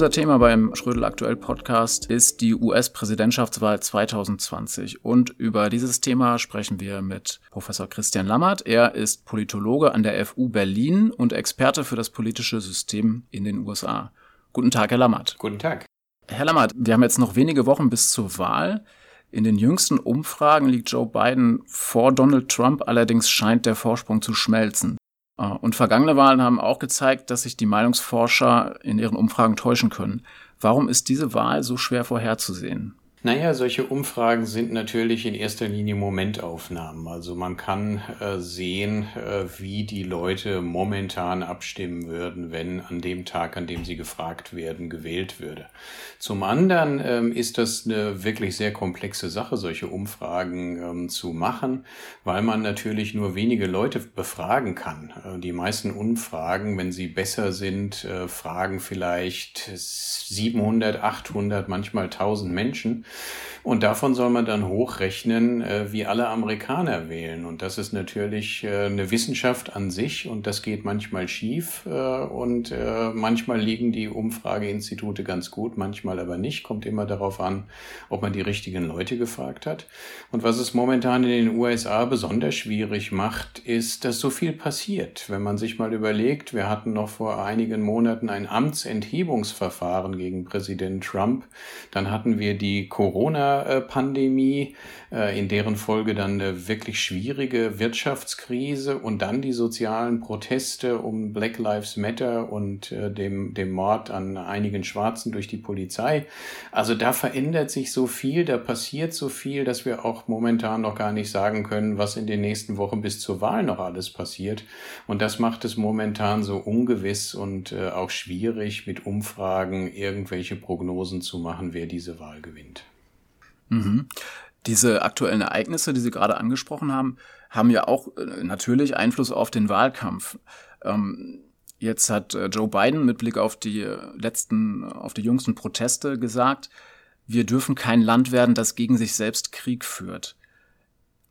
Unser Thema beim Schrödel Aktuell Podcast ist die US-Präsidentschaftswahl 2020. Und über dieses Thema sprechen wir mit Professor Christian Lammert. Er ist Politologe an der FU Berlin und Experte für das politische System in den USA. Guten Tag, Herr Lammert. Guten Tag. Herr Lammert, wir haben jetzt noch wenige Wochen bis zur Wahl. In den jüngsten Umfragen liegt Joe Biden vor Donald Trump, allerdings scheint der Vorsprung zu schmelzen. Äh, und vergangene Wahlen haben auch gezeigt, dass sich die Meinungsforscher in ihren Umfragen täuschen können. Warum ist diese Wahl so schwer vorherzusehen? Naja, solche Umfragen sind natürlich in erster Linie Momentaufnahmen. Also man kann äh, sehen, äh, wie die Leute momentan abstimmen würden, wenn an dem Tag, an dem sie gefragt werden, gewählt würde. Zum anderen ähm, ist das eine wirklich sehr komplexe Sache, solche Umfragen ähm, zu machen, weil man natürlich nur wenige Leute befragen kann. Äh, die meisten Umfragen, wenn sie besser sind, äh, fragen vielleicht 700, 800, manchmal 1000 Menschen. Und davon soll man dann hochrechnen, äh, wie alle Amerikaner wählen. Und das ist natürlich äh, eine Wissenschaft an sich und das geht manchmal schief äh, und manchmal liegen die Umfrageinstitute ganz gut, manchmal aber nicht. Kommt immer darauf an, ob man die richtigen Leute gefragt hat. Und was es momentan in den USA besonders schwierig macht, ist, dass so viel passiert. Wenn man sich mal überlegt, wir hatten noch vor einigen Monaten ein Amtsenthebungsverfahren gegen Präsident Trump, dann hatten wir die Corona-Pandemie, äh, in deren Folge dann eine wirklich schwierige Wirtschaftskrise und dann die sozialen Proteste um Black Lives Matter und äh, dem, dem Mord an einigen Schwarzen durch die Polizei. Also da verändert sich so viel, da passiert so viel, dass wir auch momentan noch gar nicht sagen können, was in den nächsten Wochen bis zur Wahl noch alles passiert. Und das macht es momentan so ungewiss und äh, auch schwierig, mit Umfragen irgendwelche Prognosen zu machen, wer diese Wahl gewinnt. Mhm. Diese aktuellen Ereignisse, die Sie gerade angesprochen haben, haben ja auch äh, natürlich Einfluss auf den Wahlkampf. Ähm, jetzt hat äh, Joe Biden mit Blick auf die äh, letzten, auf die jüngsten Proteste gesagt, wir dürfen kein Land werden, das gegen sich selbst Krieg führt.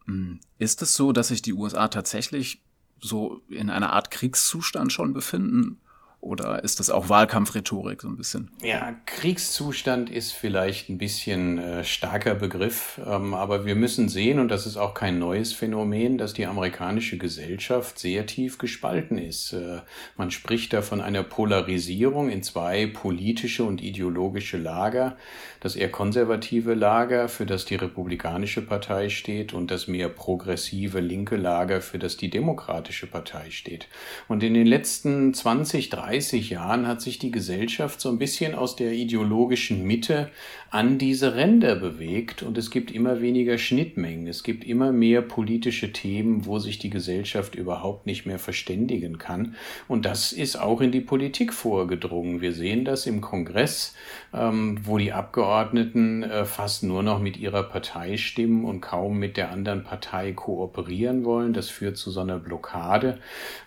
Hm, ist es so, dass sich die USA tatsächlich so in einer Art Kriegszustand schon befinden? Oder ist das auch Wahlkampfrhetorik so ein bisschen? Ja, Kriegszustand ist vielleicht ein bisschen äh, starker Begriff, ähm, aber wir müssen sehen, und das ist auch kein neues Phänomen, dass die amerikanische Gesellschaft sehr tief gespalten ist. Äh, man spricht da von einer Polarisierung in zwei politische und ideologische Lager. Das eher konservative Lager, für das die Republikanische Partei steht, und das mehr progressive linke Lager, für das die Demokratische Partei steht. Und in den letzten 20, 30 30 Jahren hat sich die Gesellschaft so ein bisschen aus der ideologischen Mitte an diese Ränder bewegt und es gibt immer weniger Schnittmengen. Es gibt immer mehr politische Themen, wo sich die Gesellschaft überhaupt nicht mehr verständigen kann. Und das ist auch in die Politik vorgedrungen. Wir sehen das im Kongress, ähm, wo die Abgeordneten äh, fast nur noch mit ihrer Partei stimmen und kaum mit der anderen Partei kooperieren wollen. Das führt zu so einer Blockade.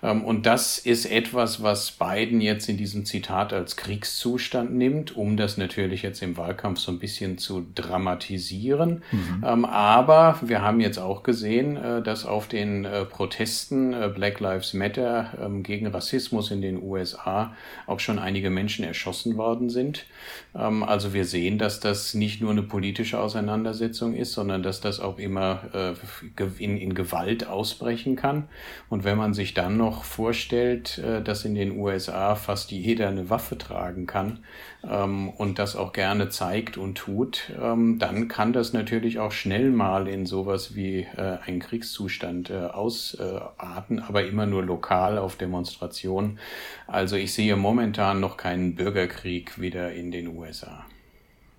Ähm, und das ist etwas, was Biden jetzt in diesem Zitat als Kriegszustand nimmt, um das natürlich jetzt im Wahlkampf so ein bisschen zu dramatisieren. Mhm. Ähm, aber wir haben jetzt auch gesehen, äh, dass auf den äh, Protesten äh, Black Lives Matter ähm, gegen Rassismus in den USA auch schon einige Menschen erschossen worden sind. Ähm, also wir sehen, dass das nicht nur eine politische Auseinandersetzung ist, sondern dass das auch immer äh, in, in Gewalt ausbrechen kann. Und wenn man sich dann noch vorstellt, äh, dass in den USA fast jeder eine Waffe tragen kann ähm, und das auch gerne zeigt und tut, ähm, dann kann das natürlich auch schnell mal in sowas wie äh, einen Kriegszustand äh, ausarten, aber immer nur lokal auf Demonstrationen. Also ich sehe momentan noch keinen Bürgerkrieg wieder in den USA.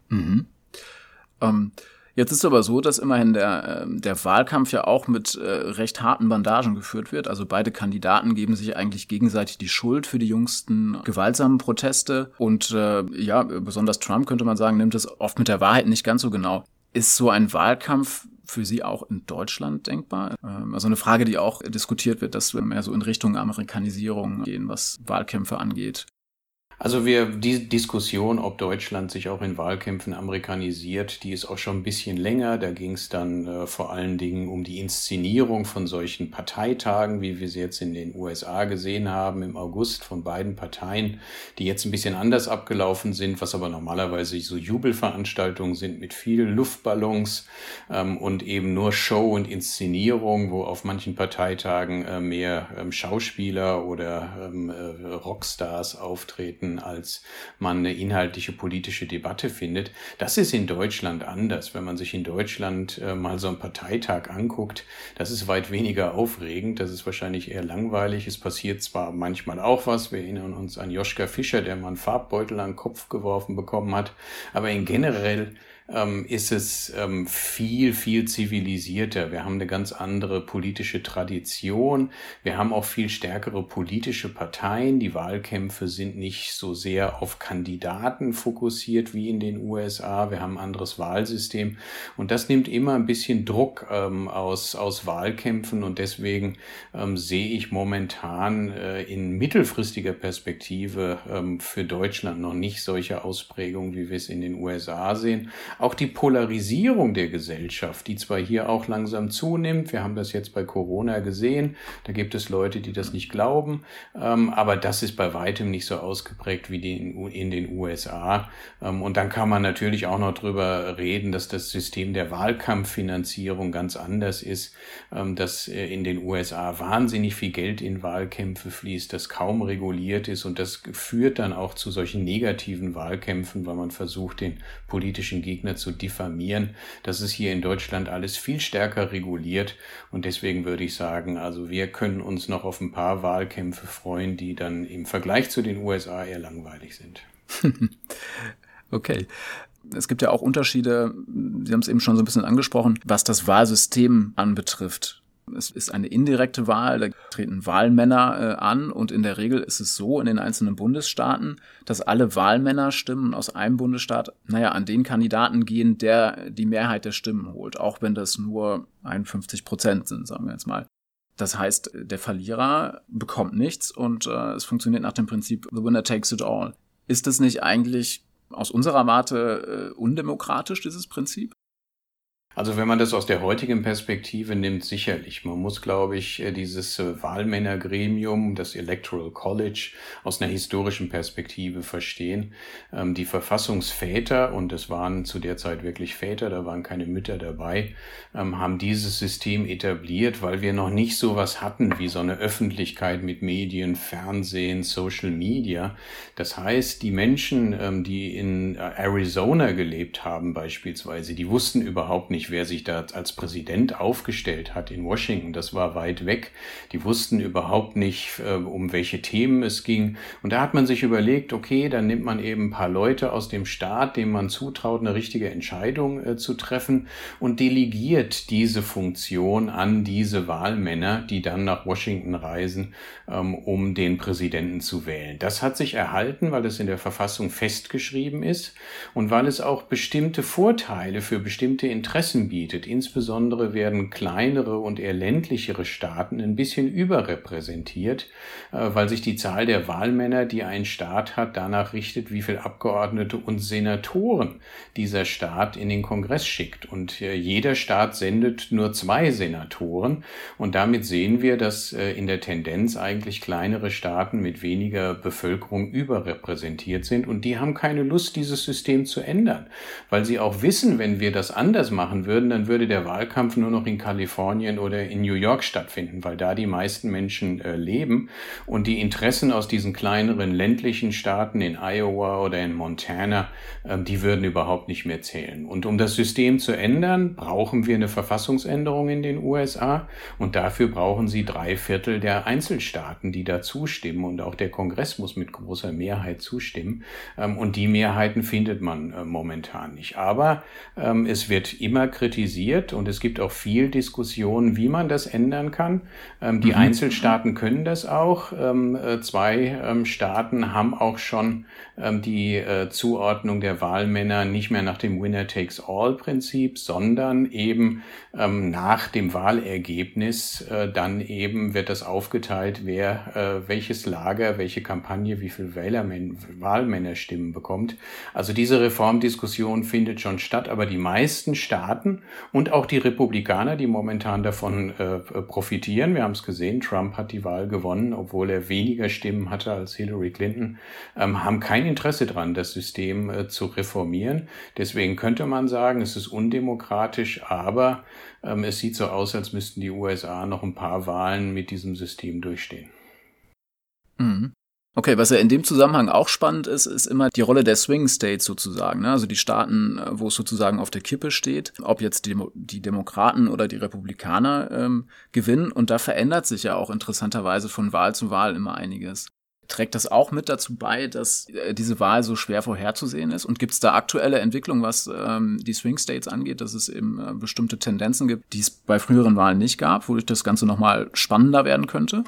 Mhm. Ähm, Jetzt ist es aber so, dass immerhin der, ähm, der Wahlkampf ja auch mit äh, recht harten Bandagen geführt wird. Also beide Kandidaten geben sich eigentlich gegenseitig die Schuld für die jüngsten gewaltsamen Proteste. Und äh, ja, besonders Trump könnte man sagen, nimmt es oft mit der Wahrheit nicht ganz so genau. Ist so ein Wahlkampf für Sie auch in Deutschland denkbar? Ähm, also eine Frage, die auch diskutiert wird, dass wir mehr so in Richtung Amerikanisierung gehen, was Wahlkämpfe angeht. Also wir, die Diskussion, ob Deutschland sich auch in Wahlkämpfen amerikanisiert, die ist auch schon ein bisschen länger. Da ging es dann äh, vor allen Dingen um die Inszenierung von solchen Parteitagen, wie wir sie jetzt in den USA gesehen haben im August von beiden Parteien, die jetzt ein bisschen anders abgelaufen sind, was aber normalerweise so Jubelveranstaltungen sind mit vielen Luftballons ähm, und eben nur Show und Inszenierung, wo auf manchen Parteitagen äh, mehr ähm, Schauspieler oder ähm, äh, Rockstars auftreten als man eine inhaltliche politische Debatte findet. Das ist in Deutschland anders. Wenn man sich in Deutschland äh, mal so einen Parteitag anguckt, das ist weit weniger aufregend. Das ist wahrscheinlich eher langweilig. Es passiert zwar manchmal auch was. Wir erinnern uns an Joschka Fischer, der mal einen Farbbeutel an den Kopf geworfen bekommen hat. Aber in generell ähm, ist es ähm, viel, viel zivilisierter. Wir haben eine ganz andere politische Tradition. Wir haben auch viel stärkere politische Parteien. Die Wahlkämpfe sind nicht so sehr auf Kandidaten fokussiert wie in den USA. Wir haben ein anderes Wahlsystem. Und das nimmt immer ein bisschen Druck ähm, aus, aus Wahlkämpfen. Und deswegen ähm, sehe ich momentan äh, in mittelfristiger Perspektive ähm, für Deutschland noch nicht solche Ausprägungen, wie wir es in den USA sehen. Auch die Polarisierung der Gesellschaft, die zwar hier auch langsam zunimmt, wir haben das jetzt bei Corona gesehen, da gibt es Leute, die das nicht glauben, ähm, aber das ist bei weitem nicht so ausgeprägt wie die in, den USA. Ähm, und dann kann man natürlich auch noch drüber reden, dass das System der Wahlkampffinanzierung ganz anders ist, ähm, dass äh, in den USA wahnsinnig viel Geld in Wahlkämpfe fließt, das kaum reguliert ist und das führt dann auch zu solchen negativen Wahlkämpfen, weil man versucht, den politischen Gegner Gegner zu diffamieren. Das ist hier in Deutschland alles viel stärker reguliert und deswegen würde ich sagen, also wir können uns noch auf ein paar Wahlkämpfe freuen, die dann im Vergleich zu den USA eher langweilig sind. okay. Es gibt ja auch Unterschiede, Sie haben es eben schon so ein bisschen angesprochen, was das Wahlsystem anbetrifft. Es ist eine indirekte Wahl, da treten Wahlmänner äh, an und in der Regel ist es so in den einzelnen Bundesstaaten, dass alle Wahlmännerstimmen aus einem Bundesstaat, naja, an den Kandidaten gehen, der die Mehrheit der Stimmen holt, auch wenn das nur 51 Prozent sind, sagen wir jetzt mal. Das heißt, der Verlierer bekommt nichts und äh, es funktioniert nach dem Prinzip The Winner takes it all. Ist es nicht eigentlich aus unserer Warte äh, undemokratisch, dieses Prinzip? Also wenn man das aus der heutigen Perspektive nimmt, sicherlich. Man muss, glaube ich, äh, dieses äh, Wahlmännergremium, das Electoral College, aus einer historischen Perspektive verstehen. Ähm, die Verfassungsväter, und es waren zu der Zeit wirklich Väter, da waren keine Mütter dabei, ähm, haben dieses System etabliert, weil wir noch nicht so was hatten wie so eine Öffentlichkeit mit Medien, Fernsehen, Social Media. Das heißt, die Menschen, ähm, die in äh, Arizona gelebt haben beispielsweise, die wussten überhaupt nicht, nicht, wer sich da als Präsident aufgestellt hat in Washington. Das war weit weg. Die wussten überhaupt nicht, äh, um welche Themen es ging. Und da hat man sich überlegt, okay, dann nimmt man eben ein paar Leute aus dem Staat, dem man zutraut, eine richtige Entscheidung äh, zu treffen und delegiert diese Funktion an diese Wahlmänner, die dann nach Washington reisen, ähm, um den Präsidenten zu wählen. Das hat sich erhalten, weil es in der Verfassung festgeschrieben ist und weil es auch bestimmte Vorteile für bestimmte Interessen Chancen bietet. Insbesondere werden kleinere und eher ländlichere Staaten ein bisschen überrepräsentiert, äh, weil sich die Zahl der Wahlmänner, die ein Staat hat, danach richtet, wie viele Abgeordnete und Senatoren dieser Staat in den Kongress schickt. Und äh, jeder Staat sendet nur zwei Senatoren. Und damit sehen wir, dass äh, in der Tendenz eigentlich kleinere Staaten mit weniger Bevölkerung überrepräsentiert sind. Und die haben keine Lust, dieses System zu ändern, weil sie auch wissen, wenn wir das anders machen würden, dann würde der Wahlkampf nur noch in Kalifornien oder in New York stattfinden, weil da die meisten Menschen äh, leben und die Interessen aus diesen kleineren ländlichen Staaten in Iowa oder in Montana, äh, die würden überhaupt nicht mehr zählen. Und um das System zu ändern, brauchen wir eine Verfassungsänderung in den USA und dafür brauchen sie drei Viertel der Einzelstaaten, die da zustimmen und auch der Kongress muss mit großer Mehrheit zustimmen ähm, und die Mehrheiten findet man äh, momentan nicht. Aber ähm, es wird immer kritisiert und es gibt auch viel Diskussion, wie man das ändern kann. Ähm, die mhm. Einzelstaaten können das auch. Ähm, äh, zwei ähm, Staaten haben auch schon ähm, die äh, Zuordnung der Wahlmänner nicht mehr nach dem Winner-Takes-All-Prinzip, sondern eben ähm, nach dem Wahlergebnis. Äh, dann eben wird das aufgeteilt, wer äh, welches Lager, welche Kampagne, wie viel Wählermän Wahlmännerstimmen bekommt. Also diese Reformdiskussion findet schon statt, aber die meisten Staaten und auch die Republikaner, die momentan davon äh, profitieren, wir haben es gesehen, Trump hat die Wahl gewonnen, obwohl er weniger Stimmen hatte als Hillary Clinton, ähm, haben kein Interesse daran, das System äh, zu reformieren. Deswegen könnte man sagen, es ist undemokratisch, aber ähm, es sieht so aus, als müssten die USA noch ein paar Wahlen mit diesem System durchstehen. Mhm. Okay, was ja in dem Zusammenhang auch spannend ist, ist immer die Rolle der Swing States sozusagen. Ne? Also die Staaten, äh, wo es sozusagen auf der Kippe steht, ob jetzt die, die Demokraten oder die Republikaner ähm, gewinnen. Und da verändert sich ja auch interessanterweise von Wahl zu Wahl immer einiges. Trägt das auch mit dazu bei, dass äh, diese Wahl so schwer vorherzusehen ist? Und gibt es da aktuelle Entwicklungen, was ähm, die Swing States angeht, dass es eben äh, bestimmte Tendenzen gibt, die es bei früheren Wahlen nicht gab, wodurch das Ganze nochmal spannender werden könnte?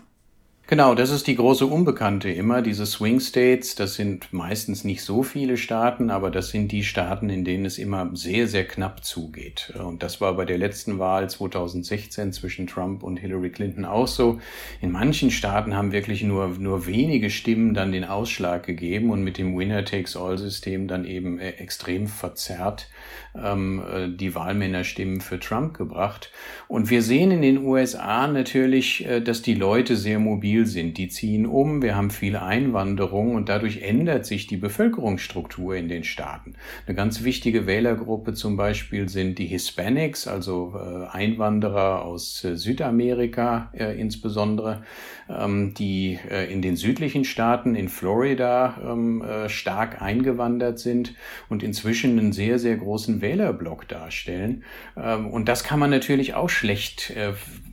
Genau, das ist die große Unbekannte immer. Diese Swing States, das sind meistens nicht so viele Staaten, aber das sind die Staaten, in denen es immer sehr, sehr knapp zugeht. Und das war bei der letzten Wahl 2016 zwischen Trump und Hillary Clinton auch so. In manchen Staaten haben wirklich nur, nur wenige Stimmen dann den Ausschlag gegeben und mit dem Winner-Takes-All-System dann eben äh, extrem verzerrt ähm, äh, die Wahlmännerstimmen für Trump gebracht. Und wir sehen in den USA natürlich, äh, dass die Leute sehr mobil sind. Die ziehen um, wir haben viel Einwanderung und dadurch ändert sich die Bevölkerungsstruktur in den Staaten. Eine ganz wichtige Wählergruppe zum Beispiel sind die Hispanics, also äh, Einwanderer aus äh, Südamerika äh, insbesondere, ähm, die in den südlichen Staaten, in Florida ähm, äh, stark eingewandert sind und inzwischen einen sehr, sehr großen Wählerblock darstellen. Ähm, und das kann man natürlich auch schlecht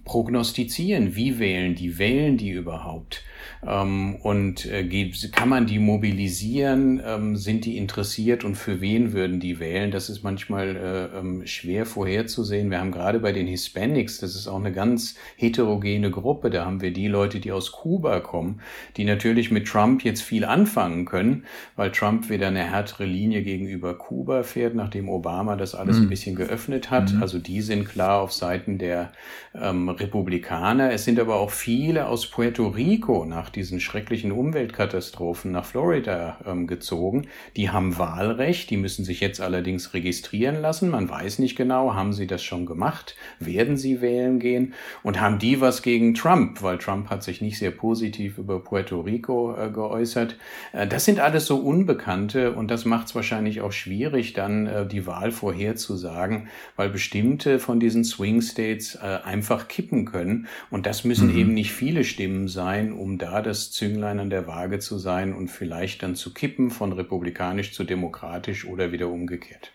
prognostizieren. Wie wählen die? Wählen die überhaupt? Ähm, und äh, kann man die mobilisieren? Ähm, sind die interessiert und für wen würden die wählen? Das ist manchmal äh, ähm, schwer vorherzusehen. Wir haben gerade bei den Hispanics, das ist auch eine ganz heterogene Gruppe, da haben wir die Leute, die aus Kuba kommen, die natürlich mit Trump jetzt viel anfangen können, weil Trump wieder eine härtere Linie gegenüber Kuba fährt, nachdem Obama das alles mhm. ein bisschen geöffnet hat. Mhm. Also die sind klar auf Seiten der ähm, Republikaner. Es sind aber auch viele aus Puerto Rico nach diesen schrecklichen Umweltkatastrophen nach Florida ähm, gezogen. Die haben Wahlrecht, die müssen sich jetzt allerdings registrieren lassen. Man weiß nicht genau, haben sie das schon gemacht, werden sie wählen gehen und haben die was gegen Trump, weil Trump hat sich nicht sehr positiv über Puerto Rico äh, geäußert. Äh, das sind alles so Unbekannte und das macht es wahrscheinlich auch schwierig, dann äh, die Wahl vorherzusagen, weil bestimmte von diesen Swing States äh, einfach kippen können und das müssen mhm. eben nicht viele Stimmen sein, um da das Zünglein an der Waage zu sein und vielleicht dann zu kippen von republikanisch zu demokratisch oder wieder umgekehrt.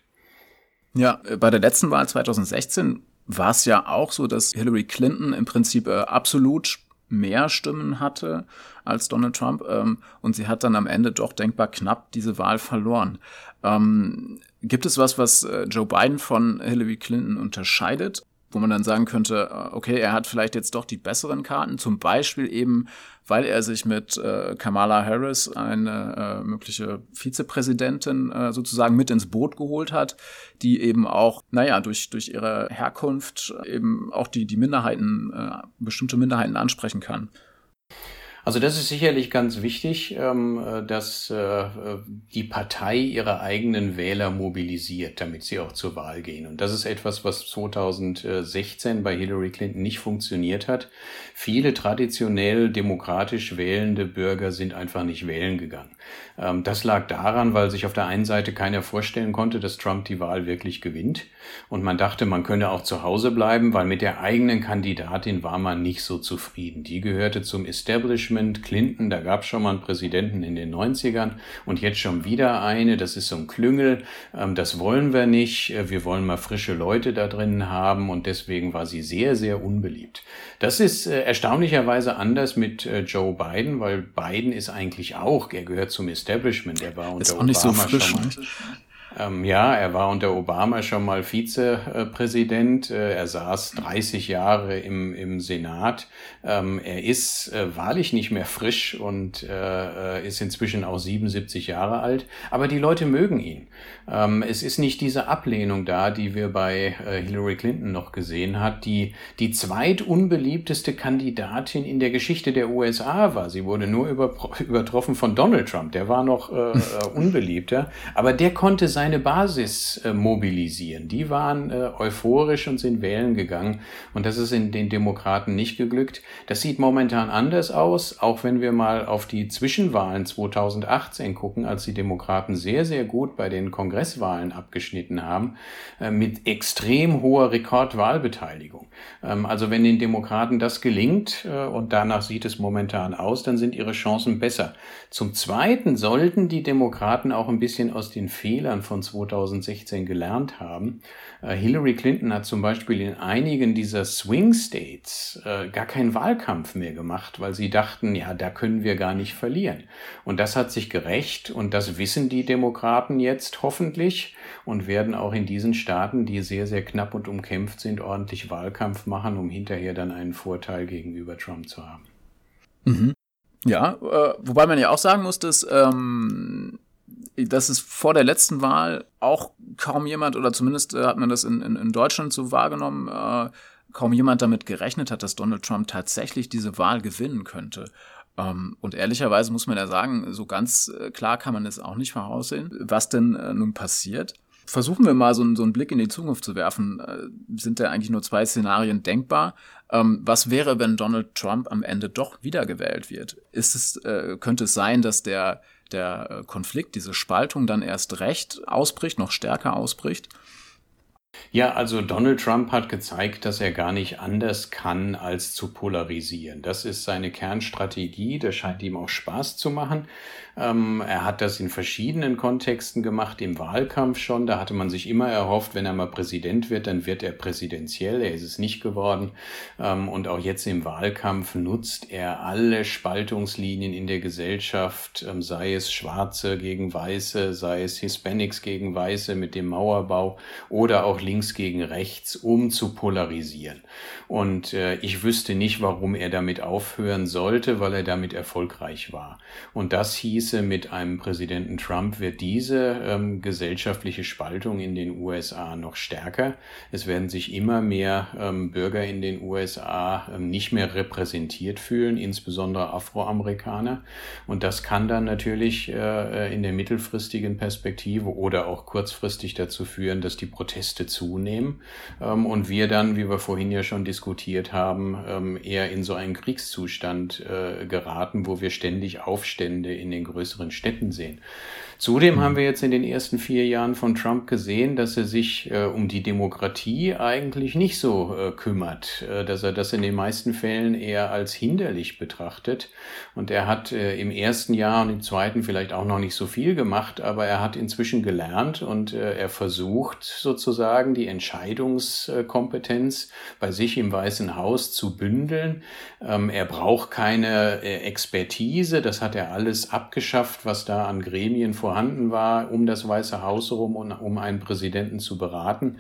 Ja, äh, bei der letzten Wahl 2016 war es ja auch so, dass Hillary Clinton im Prinzip äh, absolut mehr Stimmen hatte als Donald Trump ähm, und sie hat dann am Ende doch denkbar knapp diese Wahl verloren. Ähm, gibt es was, was äh, Joe Biden von Hillary Clinton unterscheidet? Wo man dann sagen könnte, äh, okay, er hat vielleicht jetzt doch die besseren Karten, zum Beispiel eben, weil er sich mit äh, Kamala Harris, eine äh, mögliche Vizepräsidentin, äh, sozusagen mit ins Boot geholt hat, die eben auch, naja, durch, durch ihre Herkunft eben auch die, die Minderheiten, äh, bestimmte Minderheiten ansprechen kann. Also das ist sicherlich ganz wichtig, ähm, äh, dass äh, die Partei ihre eigenen Wähler mobilisiert, damit sie auch zur Wahl gehen. Und das ist etwas, was 2016 bei Hillary Clinton nicht funktioniert hat. Viele traditionell demokratisch wählende Bürger sind einfach nicht wählen gegangen. Ähm, das lag daran, weil sich auf der einen Seite keiner vorstellen konnte, dass Trump die Wahl wirklich gewinnt. Und man dachte, man könne auch zu Hause bleiben, weil mit der eigenen Kandidatin war man nicht so zufrieden. Die gehörte zum Establishment. Clinton, da gab es schon mal einen Präsidenten in den 90ern und jetzt schon wieder eine. Das ist so ein Klüngel. Ähm, das wollen wir nicht. Äh, wir wollen mal frische Leute da drin haben und deswegen war sie sehr, sehr unbeliebt. Das ist äh, erstaunlicherweise anders mit äh, Joe Biden, weil Biden ist eigentlich auch, er gehört zum Establishment, er war unter ist auch nicht Obama so frisch, schon mal, Ähm, ja, er war unter Obama schon mal Vizepräsident. Äh, er saß 30 Jahre im, im Senat. Ähm, er ist äh, wahrlich nicht mehr frisch und äh, ist inzwischen auch 77 Jahre alt. Aber die Leute mögen ihn. Ähm, es ist nicht diese Ablehnung da, die wir bei äh, Hillary Clinton noch gesehen hat, die die zweitunbeliebteste Kandidatin in der Geschichte der USA war. Sie wurde nur über, übertroffen von Donald Trump. Der war noch äh, äh unbeliebter. Aber der konnte seine Basis äh, mobilisieren. Die waren äh, euphorisch und sind wählen gegangen. Und das ist in den Demokraten nicht geglückt. Das sieht momentan anders aus, auch wenn wir mal auf die Zwischenwahlen 2018 gucken, als die Demokraten sehr, sehr gut bei den Kongresswahlen abgeschnitten haben, äh, mit extrem hoher Rekordwahlbeteiligung. Ähm, also wenn den Demokraten das gelingt, äh, und danach sieht es momentan aus, dann sind ihre Chancen besser. Zum Zweiten sollten die Demokraten auch ein bisschen aus den Fehlern von 2016 gelernt haben. Äh, Hillary Clinton hat zum Beispiel in einigen dieser Swing States äh, gar keinen Wahlkampf mehr gemacht, weil sie dachten, ja, da können wir gar nicht verlieren. Und das hat sich gerecht und das wissen die Demokraten jetzt hoffentlich und werden auch in diesen Staaten, die sehr, sehr knapp und umkämpft sind, ordentlich Wahlkampf machen, um hinterher dann einen Vorteil gegenüber Trump zu haben. Mhm. Ja, äh, wobei man ja auch sagen muss, dass, ähm, dass es vor der letzten Wahl auch kaum jemand, oder zumindest äh, hat man das in, in, in Deutschland so wahrgenommen, äh, kaum jemand damit gerechnet hat, dass Donald Trump tatsächlich diese Wahl gewinnen könnte. Ähm, und ehrlicherweise muss man ja sagen, so ganz äh, klar kann man es auch nicht voraussehen, was denn äh, nun passiert. Versuchen wir mal so, so einen Blick in die Zukunft zu werfen. Äh, sind da eigentlich nur zwei Szenarien denkbar? Ähm, was wäre, wenn Donald Trump am Ende doch wiedergewählt wird? Ist es, könnte es sein, dass der, der Konflikt, diese Spaltung dann erst recht ausbricht, noch stärker ausbricht? Ja, also Donald Trump hat gezeigt, dass er gar nicht anders kann, als zu polarisieren. Das ist seine Kernstrategie, das scheint ihm auch Spaß zu machen. Ähm, er hat das in verschiedenen Kontexten gemacht, im Wahlkampf schon. Da hatte man sich immer erhofft, wenn er mal Präsident wird, dann wird er präsidentiell. Er ist es nicht geworden. Ähm, und auch jetzt im Wahlkampf nutzt er alle Spaltungslinien in der Gesellschaft, ähm, sei es Schwarze gegen Weiße, sei es Hispanics gegen Weiße mit dem Mauerbau oder auch links gegen rechts, um zu polarisieren. Und äh, ich wüsste nicht, warum er damit aufhören sollte, weil er damit erfolgreich war. Und das hieße, mit einem Präsidenten Trump wird diese ähm, gesellschaftliche Spaltung in den USA noch stärker. Es werden sich immer mehr ähm, Bürger in den USA ähm, nicht mehr repräsentiert fühlen, insbesondere Afroamerikaner. Und das kann dann natürlich äh, in der mittelfristigen Perspektive oder auch kurzfristig dazu führen, dass die Proteste zunehmen ähm, und wir dann, wie wir vorhin ja schon diskutiert haben, ähm, eher in so einen Kriegszustand äh, geraten, wo wir ständig Aufstände in den größeren Städten sehen. Zudem haben wir jetzt in den ersten vier Jahren von Trump gesehen, dass er sich äh, um die Demokratie eigentlich nicht so äh, kümmert, äh, dass er das in den meisten Fällen eher als hinderlich betrachtet. Und er hat äh, im ersten Jahr und im zweiten vielleicht auch noch nicht so viel gemacht, aber er hat inzwischen gelernt und äh, er versucht sozusagen die Entscheidungskompetenz bei sich im Weißen Haus zu bündeln. Ähm, er braucht keine äh, Expertise, das hat er alles abgeschafft, was da an Gremien vor vorhanden war, um das Weiße Haus herum und um einen Präsidenten zu beraten.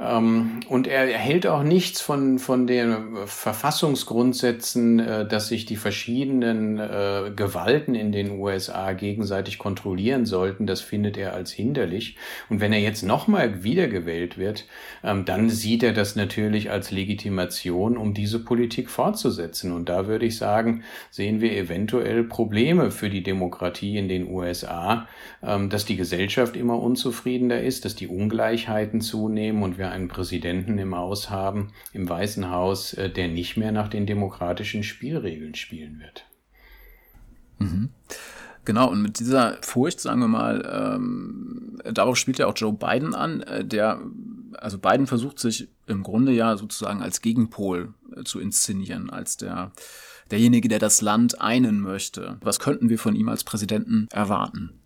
Ähm, und er erhält auch nichts von, von den Verfassungsgrundsätzen, äh, dass sich die verschiedenen äh, Gewalten in den USA gegenseitig kontrollieren sollten. Das findet er als hinderlich. Und wenn er jetzt nochmal wiedergewählt wird, ähm, dann sieht er das natürlich als Legitimation, um diese Politik fortzusetzen. Und da würde ich sagen, sehen wir eventuell Probleme für die Demokratie in den USA, ähm, dass die Gesellschaft immer unzufriedener ist, dass die Ungleichheiten zunehmen und wir einen Präsidenten im Haus haben, im Weißen Haus, äh, der nicht mehr nach den demokratischen Spielregeln spielen wird. Mhm. Genau, und mit dieser Furcht, sagen wir mal, ähm, darauf spielt ja auch Joe Biden an, äh, der, also Biden versucht sich im Grunde ja sozusagen als Gegenpol äh, zu inszenieren, als der, derjenige, der das Land einen möchte. Was könnten wir von ihm als Präsidenten erwarten?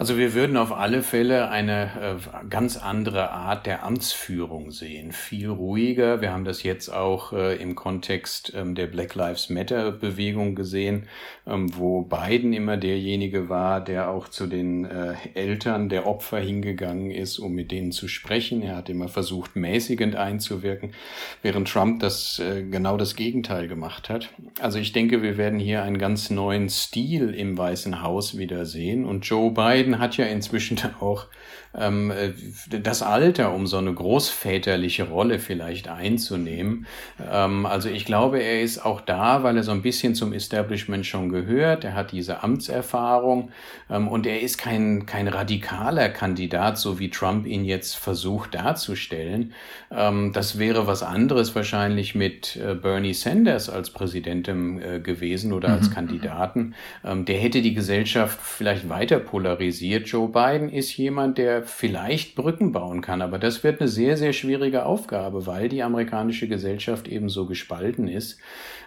Also wir würden auf alle Fälle eine äh, ganz andere Art der Amtsführung sehen, viel ruhiger. Wir haben das jetzt auch äh, im Kontext ähm, der Black Lives Matter Bewegung gesehen, ähm, wo Biden immer derjenige war, der auch zu den äh, Eltern der Opfer hingegangen ist, um mit denen zu sprechen. Er hat immer versucht, mäßigend einzuwirken, während Trump das äh, genau das Gegenteil gemacht hat. Also ich denke, wir werden hier einen ganz neuen Stil im Weißen Haus wieder sehen und Joe Biden Biden hat ja inzwischen auch ähm, äh, das Alter, um so eine großväterliche Rolle vielleicht einzunehmen. Ähm, also ich glaube, er ist auch da, weil er so ein bisschen zum Establishment schon gehört. Er hat diese Amtserfahrung ähm, und er ist kein, kein radikaler Kandidat, so wie Trump ihn jetzt versucht darzustellen. Ähm, das wäre was anderes wahrscheinlich mit äh, Bernie Sanders als Präsidentin äh, gewesen oder als mhm. Kandidaten. Ähm, der hätte die Gesellschaft vielleicht weiter polarisiert. Joe Biden ist jemand, der vielleicht Brücken bauen kann. Aber das wird eine sehr, sehr schwierige Aufgabe, weil die amerikanische Gesellschaft eben so gespalten ist.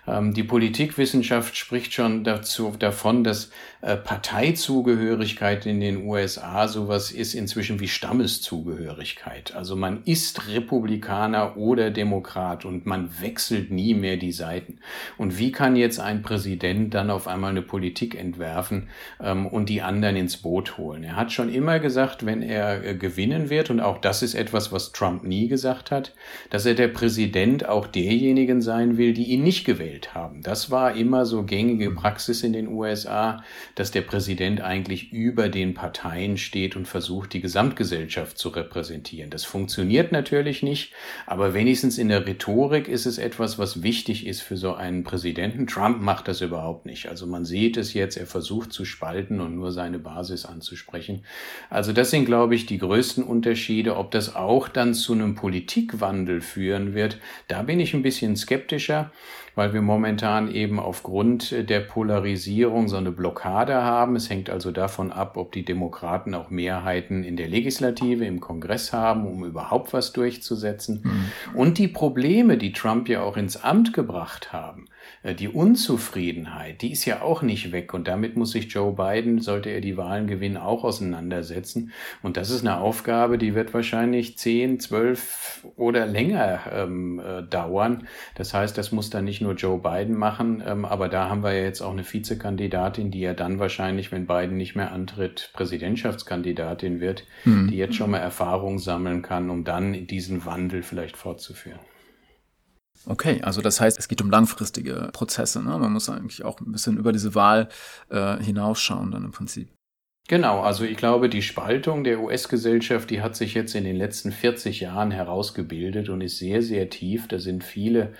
Ähm, die Politikwissenschaft spricht schon dazu, davon, dass äh, Parteizugehörigkeit in den USA sowas ist inzwischen wie Stammeszugehörigkeit. Also man ist Republikaner oder Demokrat und man wechselt nie mehr die Seiten. Und wie kann jetzt ein Präsident dann auf einmal eine Politik entwerfen ähm, und die anderen ins Boot holen? Er hat schon immer gesagt, wenn er äh, gewinnen wird, und auch das ist etwas, was Trump nie gesagt hat, dass er der Präsident auch derjenigen sein will, die ihn nicht gewählt gewählt haben. Das war immer so gängige. Praxis in den USA, dass der Präsident eigentlich über den Parteien steht und versucht, die Gesamtgesellschaft zu repräsentieren. Das funktioniert natürlich nicht, aber wenigstens in der Rhetorik ist es etwas, was wichtig ist für so einen Präsidenten. Trump macht das überhaupt nicht. Also man sieht es jetzt, er versucht zu spalten und nur seine Basis anzusprechen. Also das sind, glaube ich, die größten Unterschiede. Ob das auch dann zu einem Politikwandel führen wird, da bin ich ein bisschen skeptischer weil wir momentan eben aufgrund der Polarisierung so eine Blockade haben. Es hängt also davon ab, ob die Demokraten auch Mehrheiten in der Legislative, im Kongress haben, um überhaupt was durchzusetzen. Mhm. Und die Probleme, die Trump ja auch ins Amt gebracht haben, äh, die Unzufriedenheit, die ist ja auch nicht weg. Und damit muss sich Joe Biden, sollte er die Wahlen gewinnen, auch auseinandersetzen. Und das ist eine Aufgabe, die wird wahrscheinlich zehn, zwölf oder länger ähm, äh, dauern. Das heißt, das muss dann nicht nur Joe Biden machen, ähm, aber da haben wir ja jetzt auch eine Vizekandidatin, die ja dann wahrscheinlich, wenn Biden nicht mehr antritt, Präsidentschaftskandidatin wird, mhm. die jetzt schon mal Erfahrung sammeln kann, um dann diesen Wandel vielleicht fortzuführen. Okay, also das heißt, es geht um langfristige Prozesse. Ne? Man muss eigentlich auch ein bisschen über diese Wahl äh, hinausschauen dann im Prinzip. Genau, also ich glaube, die Spaltung der US-Gesellschaft, die hat sich jetzt in den letzten 40 Jahren herausgebildet und ist sehr, sehr tief. Da sind viele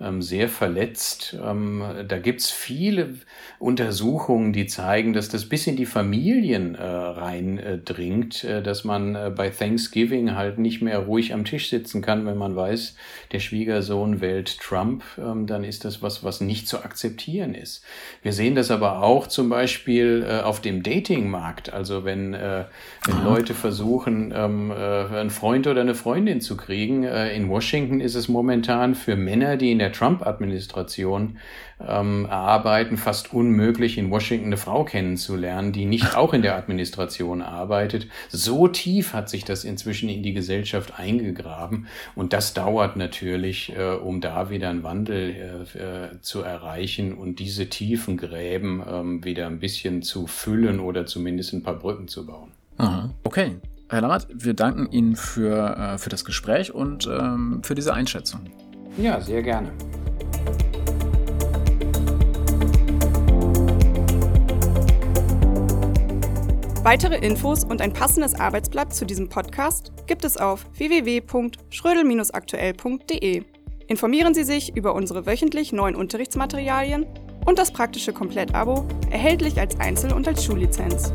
ähm, sehr verletzt. Ähm, da gibt's viele Untersuchungen, die zeigen, dass das bis in die Familien äh, reindringt, äh, äh, dass man äh, bei Thanksgiving halt nicht mehr ruhig am Tisch sitzen kann, wenn man weiß, der Schwiegersohn wählt Trump, ähm, dann ist das was, was nicht zu akzeptieren ist. Wir sehen das aber auch zum Beispiel äh, auf dem Datingmarkt. Markt. Also wenn, äh, wenn Leute versuchen, ähm, äh, einen Freund oder eine Freundin zu kriegen. Äh, in Washington ist es momentan für Männer, die in der Trump-Administration ähm, arbeiten, fast unmöglich, in Washington eine Frau kennenzulernen, die nicht auch in der Administration arbeitet. So tief hat sich das inzwischen in die Gesellschaft eingegraben. Und das dauert natürlich, äh, um da wieder einen Wandel äh, äh zu erreichen und diese tiefen Gräben äh, wieder ein bisschen zu füllen oder zumindest ein paar Brücken zu bauen. Aha. Okay. Herr Lammert, wir danken Ihnen für, äh, für das Gespräch und ähm, für diese Einschätzung. Ja, sehr gerne. Weitere Infos und ein passendes Arbeitsblatt zu diesem Podcast gibt es auf www.schrödel-aktuell.de. Informieren Sie sich über unsere wöchentlich neuen Unterrichtsmaterialien und das praktische Komplettabo, erhältlich als Einzel- und als Schullizenz.